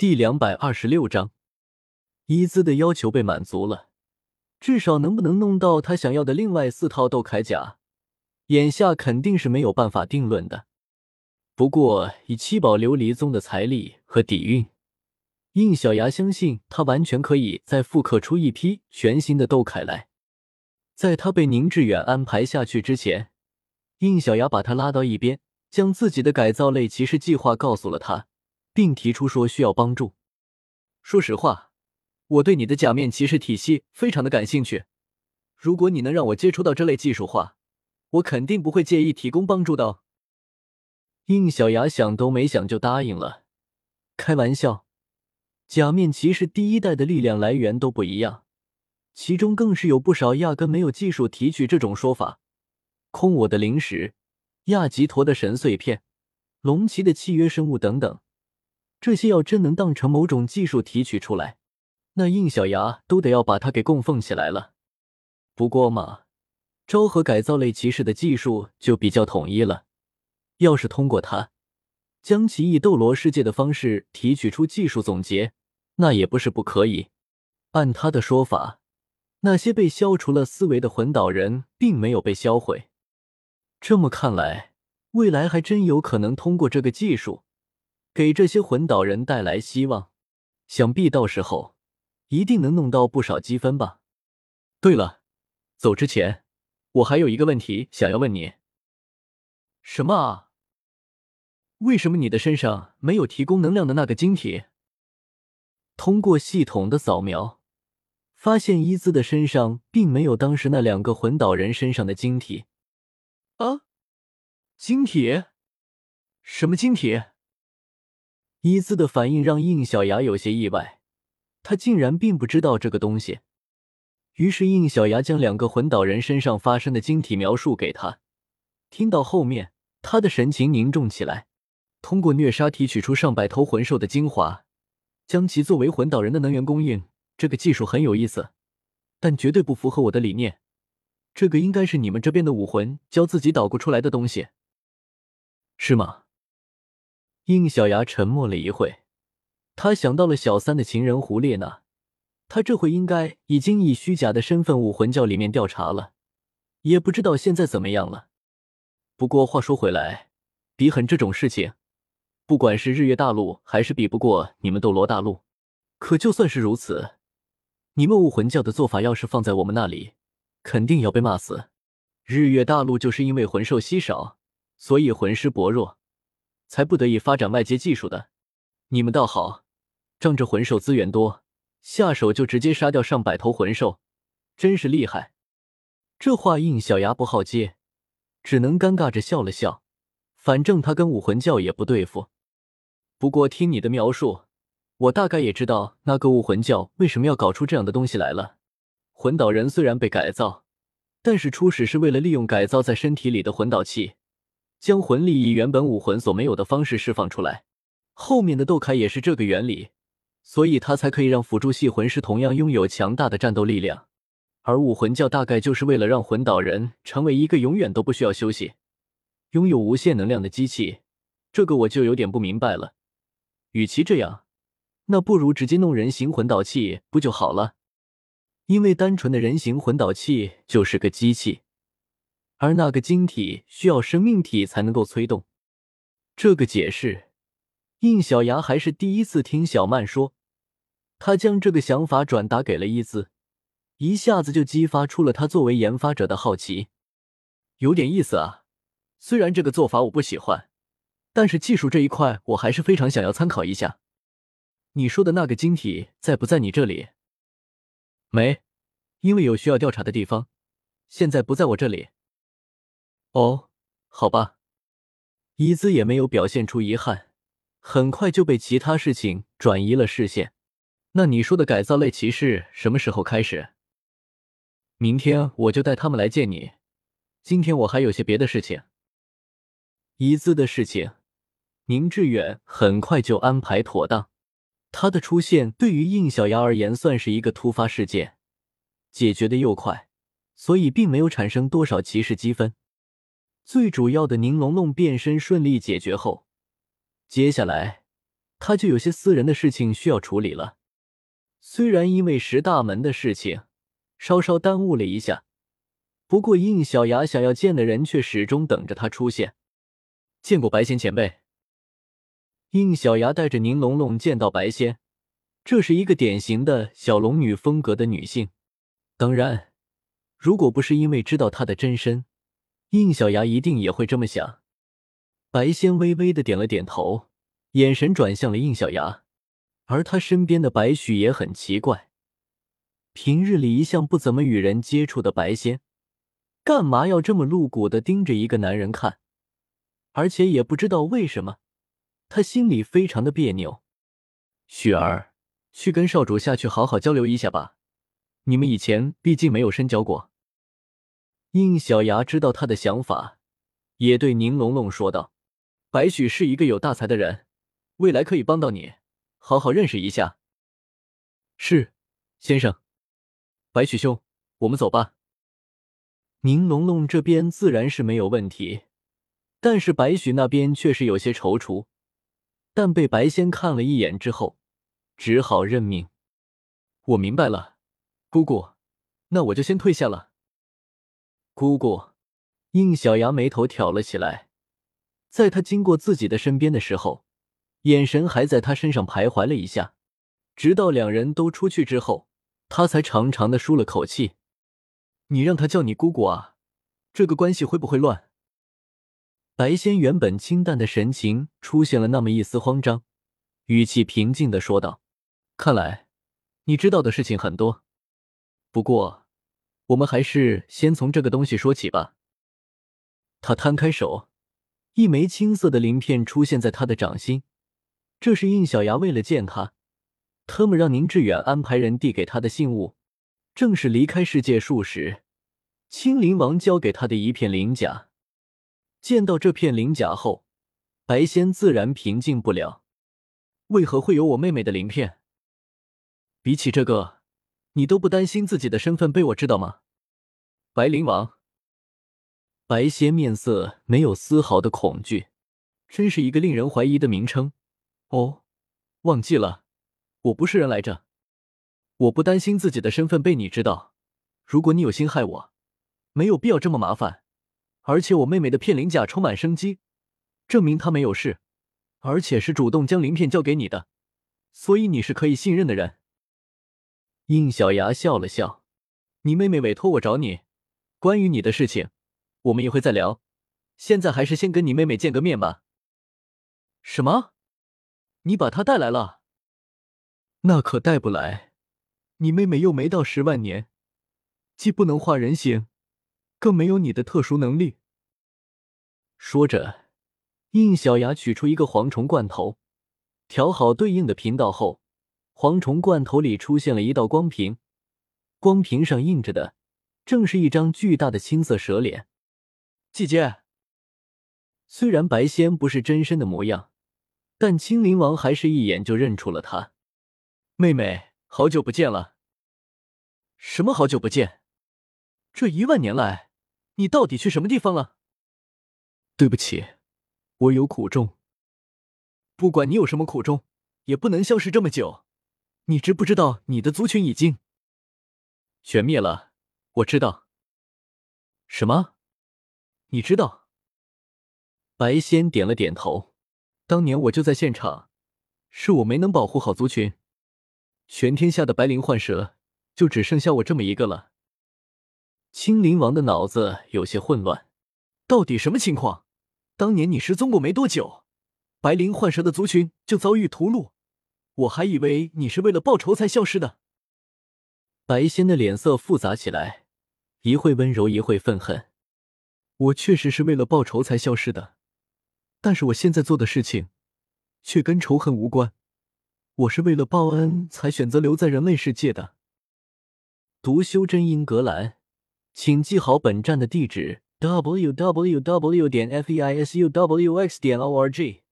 第两百二十六章，伊兹的要求被满足了，至少能不能弄到他想要的另外四套斗铠甲，眼下肯定是没有办法定论的。不过以七宝琉璃宗的财力和底蕴，应小牙相信他完全可以再复刻出一批全新的斗铠来。在他被宁致远安排下去之前，应小牙把他拉到一边，将自己的改造类骑士计划告诉了他。并提出说需要帮助。说实话，我对你的假面骑士体系非常的感兴趣。如果你能让我接触到这类技术话，我肯定不会介意提供帮助的。应小牙想都没想就答应了。开玩笑，假面骑士第一代的力量来源都不一样，其中更是有不少压根没有技术提取这种说法。空我的灵石、亚吉陀的神碎片、龙骑的契约生物等等。这些要真能当成某种技术提取出来，那应小牙都得要把它给供奉起来了。不过嘛，昭和改造类骑士的技术就比较统一了，要是通过它将奇异斗罗世界的方式提取出技术总结，那也不是不可以。按他的说法，那些被消除了思维的魂导人并没有被销毁。这么看来，未来还真有可能通过这个技术。给这些魂导人带来希望，想必到时候一定能弄到不少积分吧。对了，走之前我还有一个问题想要问你。什么啊？为什么你的身上没有提供能量的那个晶体？通过系统的扫描，发现伊兹的身上并没有当时那两个魂导人身上的晶体。啊？晶体？什么晶体？伊兹的反应让应小牙有些意外，他竟然并不知道这个东西。于是应小牙将两个魂导人身上发生的晶体描述给他。听到后面，他的神情凝重起来。通过虐杀提取出上百头魂兽的精华，将其作为魂导人的能源供应，这个技术很有意思，但绝对不符合我的理念。这个应该是你们这边的武魂教自己捣鼓出来的东西，是吗？应小牙沉默了一会，他想到了小三的情人胡列娜，他这回应该已经以虚假的身份武魂教里面调查了，也不知道现在怎么样了。不过话说回来，比狠这种事情，不管是日月大陆还是比不过你们斗罗大陆。可就算是如此，你们武魂教的做法要是放在我们那里，肯定要被骂死。日月大陆就是因为魂兽稀少，所以魂师薄弱。才不得已发展外接技术的，你们倒好，仗着魂兽资源多，下手就直接杀掉上百头魂兽，真是厉害。这话应小牙不好接，只能尴尬着笑了笑。反正他跟武魂教也不对付。不过听你的描述，我大概也知道那个武魂教为什么要搞出这样的东西来了。魂导人虽然被改造，但是初始是为了利用改造在身体里的魂导器。将魂力以原本武魂所没有的方式释放出来，后面的斗铠也是这个原理，所以它才可以让辅助系魂师同样拥有强大的战斗力量。而武魂教大概就是为了让魂导人成为一个永远都不需要休息、拥有无限能量的机器，这个我就有点不明白了。与其这样，那不如直接弄人形魂导器不就好了？因为单纯的人形魂导器就是个机器。而那个晶体需要生命体才能够催动，这个解释，应小牙还是第一次听小曼说。他将这个想法转达给了伊兹，一下子就激发出了他作为研发者的好奇。有点意思啊，虽然这个做法我不喜欢，但是技术这一块我还是非常想要参考一下。你说的那个晶体在不在你这里？没，因为有需要调查的地方，现在不在我这里。哦，好吧，伊兹也没有表现出遗憾，很快就被其他事情转移了视线。那你说的改造类骑士什么时候开始？明天我就带他们来见你。今天我还有些别的事情。伊兹的事情，宁致远很快就安排妥当。他的出现对于应小牙而言算是一个突发事件，解决的又快，所以并没有产生多少骑士积分。最主要的宁龙龙变身顺利解决后，接下来他就有些私人的事情需要处理了。虽然因为十大门的事情稍稍耽误了一下，不过应小牙想要见的人却始终等着他出现。见过白仙前辈。应小牙带着宁龙龙见到白仙，这是一个典型的小龙女风格的女性。当然，如果不是因为知道她的真身，应小牙一定也会这么想。白仙微微的点了点头，眼神转向了应小牙，而他身边的白许也很奇怪，平日里一向不怎么与人接触的白仙，干嘛要这么露骨的盯着一个男人看？而且也不知道为什么。他心里非常的别扭，雪儿，去跟少主下去好好交流一下吧。你们以前毕竟没有深交过。应小牙知道他的想法，也对宁龙龙说道：“白许是一个有大才的人，未来可以帮到你，好好认识一下。”是，先生。白许兄，我们走吧。宁龙龙这边自然是没有问题，但是白许那边却是有些踌躇。但被白仙看了一眼之后，只好认命。我明白了，姑姑，那我就先退下了。姑姑，应小牙眉头挑了起来，在他经过自己的身边的时候，眼神还在他身上徘徊了一下，直到两人都出去之后，他才长长的舒了口气。你让他叫你姑姑啊，这个关系会不会乱？白仙原本清淡的神情出现了那么一丝慌张，语气平静的说道：“看来你知道的事情很多，不过我们还是先从这个东西说起吧。”他摊开手，一枚青色的鳞片出现在他的掌心，这是应小牙为了见他，特么让宁致远安排人递给他的信物，正是离开世界数时，青灵王交给他的一片鳞甲。见到这片鳞甲后，白仙自然平静不了。为何会有我妹妹的鳞片？比起这个，你都不担心自己的身份被我知道吗？白灵王。白仙面色没有丝毫的恐惧，真是一个令人怀疑的名称。哦，忘记了，我不是人来着。我不担心自己的身份被你知道。如果你有心害我，没有必要这么麻烦。而且我妹妹的片鳞甲充满生机，证明她没有事，而且是主动将鳞片交给你的，所以你是可以信任的人。应小牙笑了笑：“你妹妹委托我找你，关于你的事情，我们也会再聊。现在还是先跟你妹妹见个面吧。”什么？你把她带来了？那可带不来，你妹妹又没到十万年，既不能化人形。更没有你的特殊能力。说着，应小牙取出一个蝗虫罐头，调好对应的频道后，蝗虫罐头里出现了一道光屏，光屏上印着的正是一张巨大的青色蛇脸。姐姐，虽然白仙不是真身的模样，但青灵王还是一眼就认出了他。妹妹，好久不见了。什么好久不见？这一万年来。你到底去什么地方了？对不起，我有苦衷。不管你有什么苦衷，也不能消失这么久。你知不知道你的族群已经全灭了？我知道。什么？你知道？白仙点了点头。当年我就在现场，是我没能保护好族群，全天下的白灵幻蛇就只剩下我这么一个了。青灵王的脑子有些混乱，到底什么情况？当年你失踪过没多久，白灵幻蛇的族群就遭遇屠戮，我还以为你是为了报仇才消失的。白仙的脸色复杂起来，一会温柔，一会愤恨。我确实是为了报仇才消失的，但是我现在做的事情却跟仇恨无关，我是为了报恩才选择留在人类世界的。读修真英格兰。请记好本站的地址：w w w. 点 f e i s u w x. 点 o r g。